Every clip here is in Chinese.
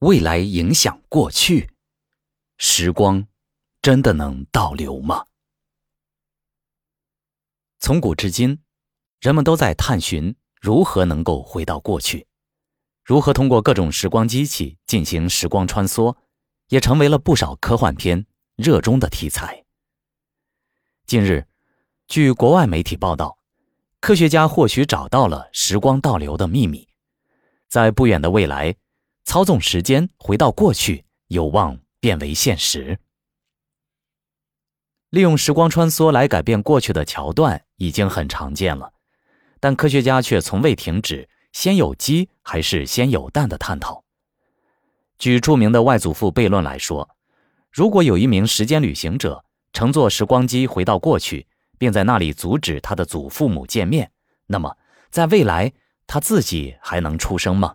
未来影响过去，时光真的能倒流吗？从古至今，人们都在探寻如何能够回到过去，如何通过各种时光机器进行时光穿梭，也成为了不少科幻片热衷的题材。近日，据国外媒体报道，科学家或许找到了时光倒流的秘密，在不远的未来，操纵时间回到过去有望变为现实。利用时光穿梭来改变过去的桥段已经很常见了，但科学家却从未停止“先有鸡还是先有蛋”的探讨。举著名的外祖父悖论来说，如果有一名时间旅行者乘坐时光机回到过去，并在那里阻止他的祖父母见面，那么在未来他自己还能出生吗？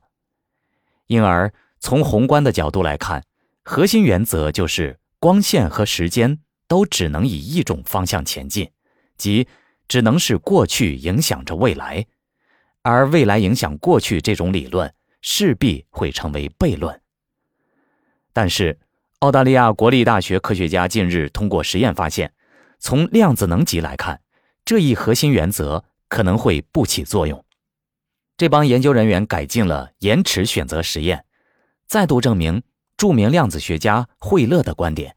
因而，从宏观的角度来看，核心原则就是光线和时间。都只能以一种方向前进，即只能是过去影响着未来，而未来影响过去这种理论势必会成为悖论。但是，澳大利亚国立大学科学家近日通过实验发现，从量子能级来看，这一核心原则可能会不起作用。这帮研究人员改进了延迟选择实验，再度证明著名量子学家惠勒的观点，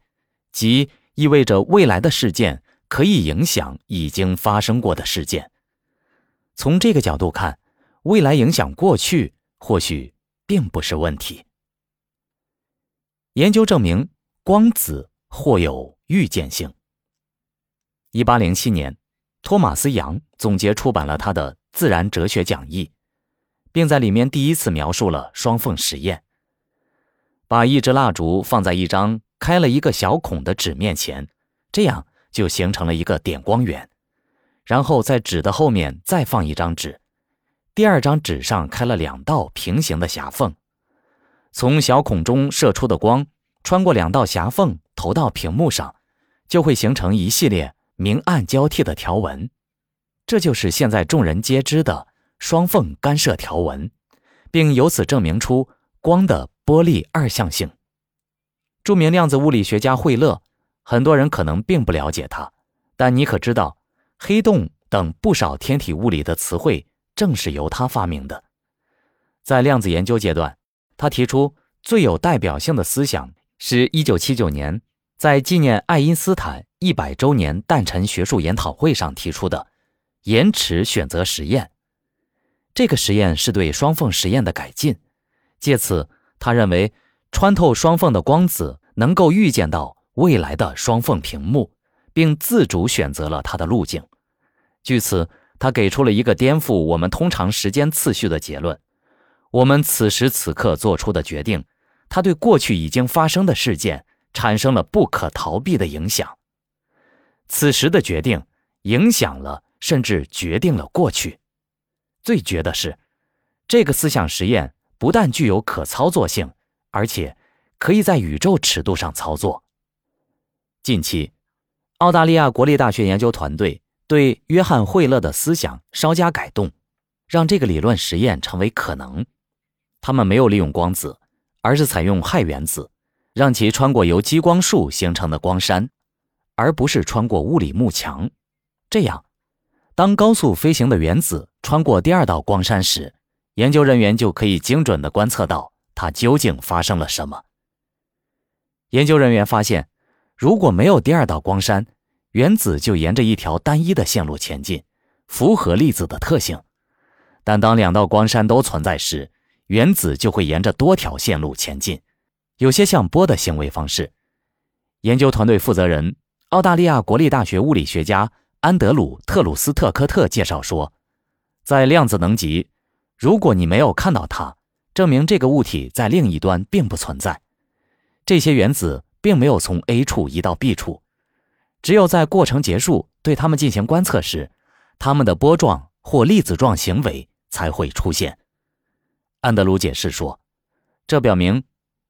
即。意味着未来的事件可以影响已经发生过的事件。从这个角度看，未来影响过去或许并不是问题。研究证明，光子或有预见性。一八零七年，托马斯·杨总结出版了他的《自然哲学讲义》，并在里面第一次描述了双缝实验：把一支蜡烛放在一张。开了一个小孔的纸面前，这样就形成了一个点光源。然后在纸的后面再放一张纸，第二张纸上开了两道平行的狭缝，从小孔中射出的光穿过两道狭缝投到屏幕上，就会形成一系列明暗交替的条纹。这就是现在众人皆知的双缝干涉条纹，并由此证明出光的波粒二象性。著名量子物理学家惠勒，很多人可能并不了解他，但你可知道，黑洞等不少天体物理的词汇正是由他发明的。在量子研究阶段，他提出最有代表性的思想，是一九七九年在纪念爱因斯坦一百周年诞辰学术研讨会上提出的延迟选择实验。这个实验是对双缝实验的改进，借此他认为。穿透双缝的光子能够预见到未来的双缝屏幕，并自主选择了它的路径。据此，他给出了一个颠覆我们通常时间次序的结论：我们此时此刻做出的决定，它对过去已经发生的事件产生了不可逃避的影响。此时的决定影响了，甚至决定了过去。最绝的是，这个思想实验不但具有可操作性。而且可以在宇宙尺度上操作。近期，澳大利亚国立大学研究团队对约翰·惠勒的思想稍加改动，让这个理论实验成为可能。他们没有利用光子，而是采用氦原子，让其穿过由激光束形成的光栅，而不是穿过物理幕墙。这样，当高速飞行的原子穿过第二道光栅时，研究人员就可以精准地观测到。它究竟发生了什么？研究人员发现，如果没有第二道光栅，原子就沿着一条单一的线路前进，符合粒子的特性；但当两道光栅都存在时，原子就会沿着多条线路前进，有些像波的行为方式。研究团队负责人、澳大利亚国立大学物理学家安德鲁·特鲁斯特科特介绍说，在量子能级，如果你没有看到它，证明这个物体在另一端并不存在，这些原子并没有从 A 处移到 B 处，只有在过程结束对它们进行观测时，它们的波状或粒子状行为才会出现。安德鲁解释说，这表明，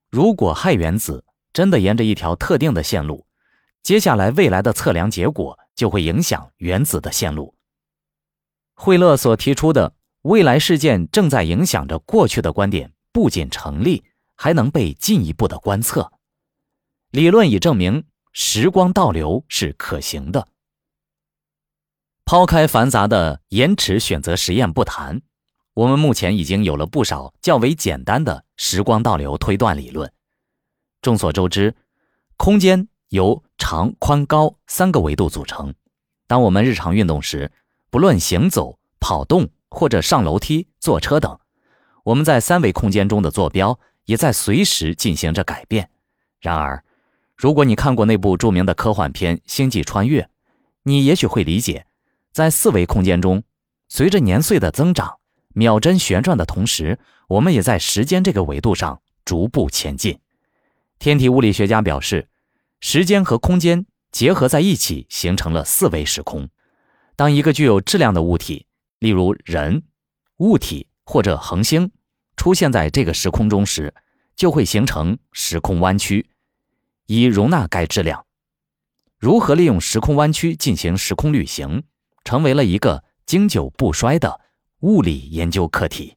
如果氦原子真的沿着一条特定的线路，接下来未来的测量结果就会影响原子的线路。惠勒所提出的。未来事件正在影响着过去的观点不仅成立，还能被进一步的观测。理论已证明时光倒流是可行的。抛开繁杂的延迟选择实验不谈，我们目前已经有了不少较为简单的时光倒流推断理论。众所周知，空间由长、宽、高三个维度组成。当我们日常运动时，不论行走、跑动或者上楼梯、坐车等，我们在三维空间中的坐标也在随时进行着改变。然而，如果你看过那部著名的科幻片《星际穿越》，你也许会理解，在四维空间中，随着年岁的增长，秒针旋转的同时，我们也在时间这个维度上逐步前进。天体物理学家表示，时间和空间结合在一起，形成了四维时空。当一个具有质量的物体，例如人、物体或者恒星，出现在这个时空中时，就会形成时空弯曲，以容纳该质量。如何利用时空弯曲进行时空旅行，成为了一个经久不衰的物理研究课题。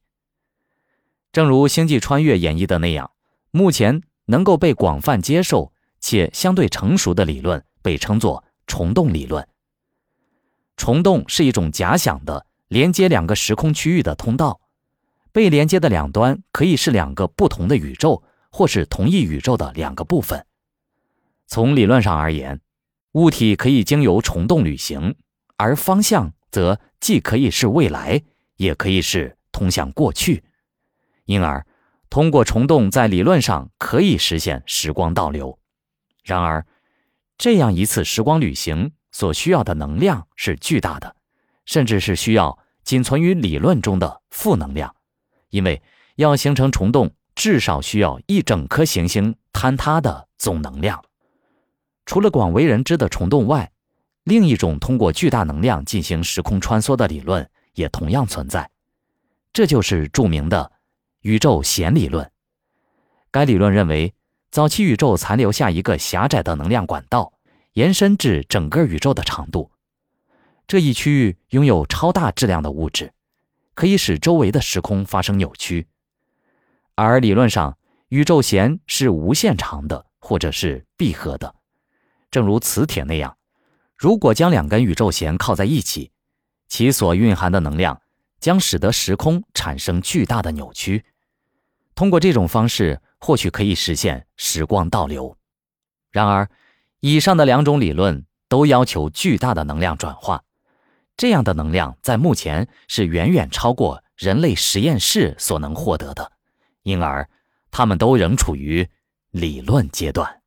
正如《星际穿越》演绎的那样，目前。能够被广泛接受且相对成熟的理论被称作虫洞理论。虫洞是一种假想的连接两个时空区域的通道，被连接的两端可以是两个不同的宇宙，或是同一宇宙的两个部分。从理论上而言，物体可以经由虫洞旅行，而方向则既可以是未来，也可以是通向过去，因而。通过虫洞，在理论上可以实现时光倒流。然而，这样一次时光旅行所需要的能量是巨大的，甚至是需要仅存于理论中的负能量。因为要形成虫洞，至少需要一整颗行星坍塌的总能量。除了广为人知的虫洞外，另一种通过巨大能量进行时空穿梭的理论也同样存在，这就是著名的。宇宙弦理论，该理论认为，早期宇宙残留下一个狭窄的能量管道，延伸至整个宇宙的长度。这一区域拥有超大质量的物质，可以使周围的时空发生扭曲。而理论上，宇宙弦是无限长的，或者是闭合的，正如磁铁那样。如果将两根宇宙弦靠在一起，其所蕴含的能量。将使得时空产生巨大的扭曲。通过这种方式，或许可以实现时光倒流。然而，以上的两种理论都要求巨大的能量转化，这样的能量在目前是远远超过人类实验室所能获得的，因而，他们都仍处于理论阶段。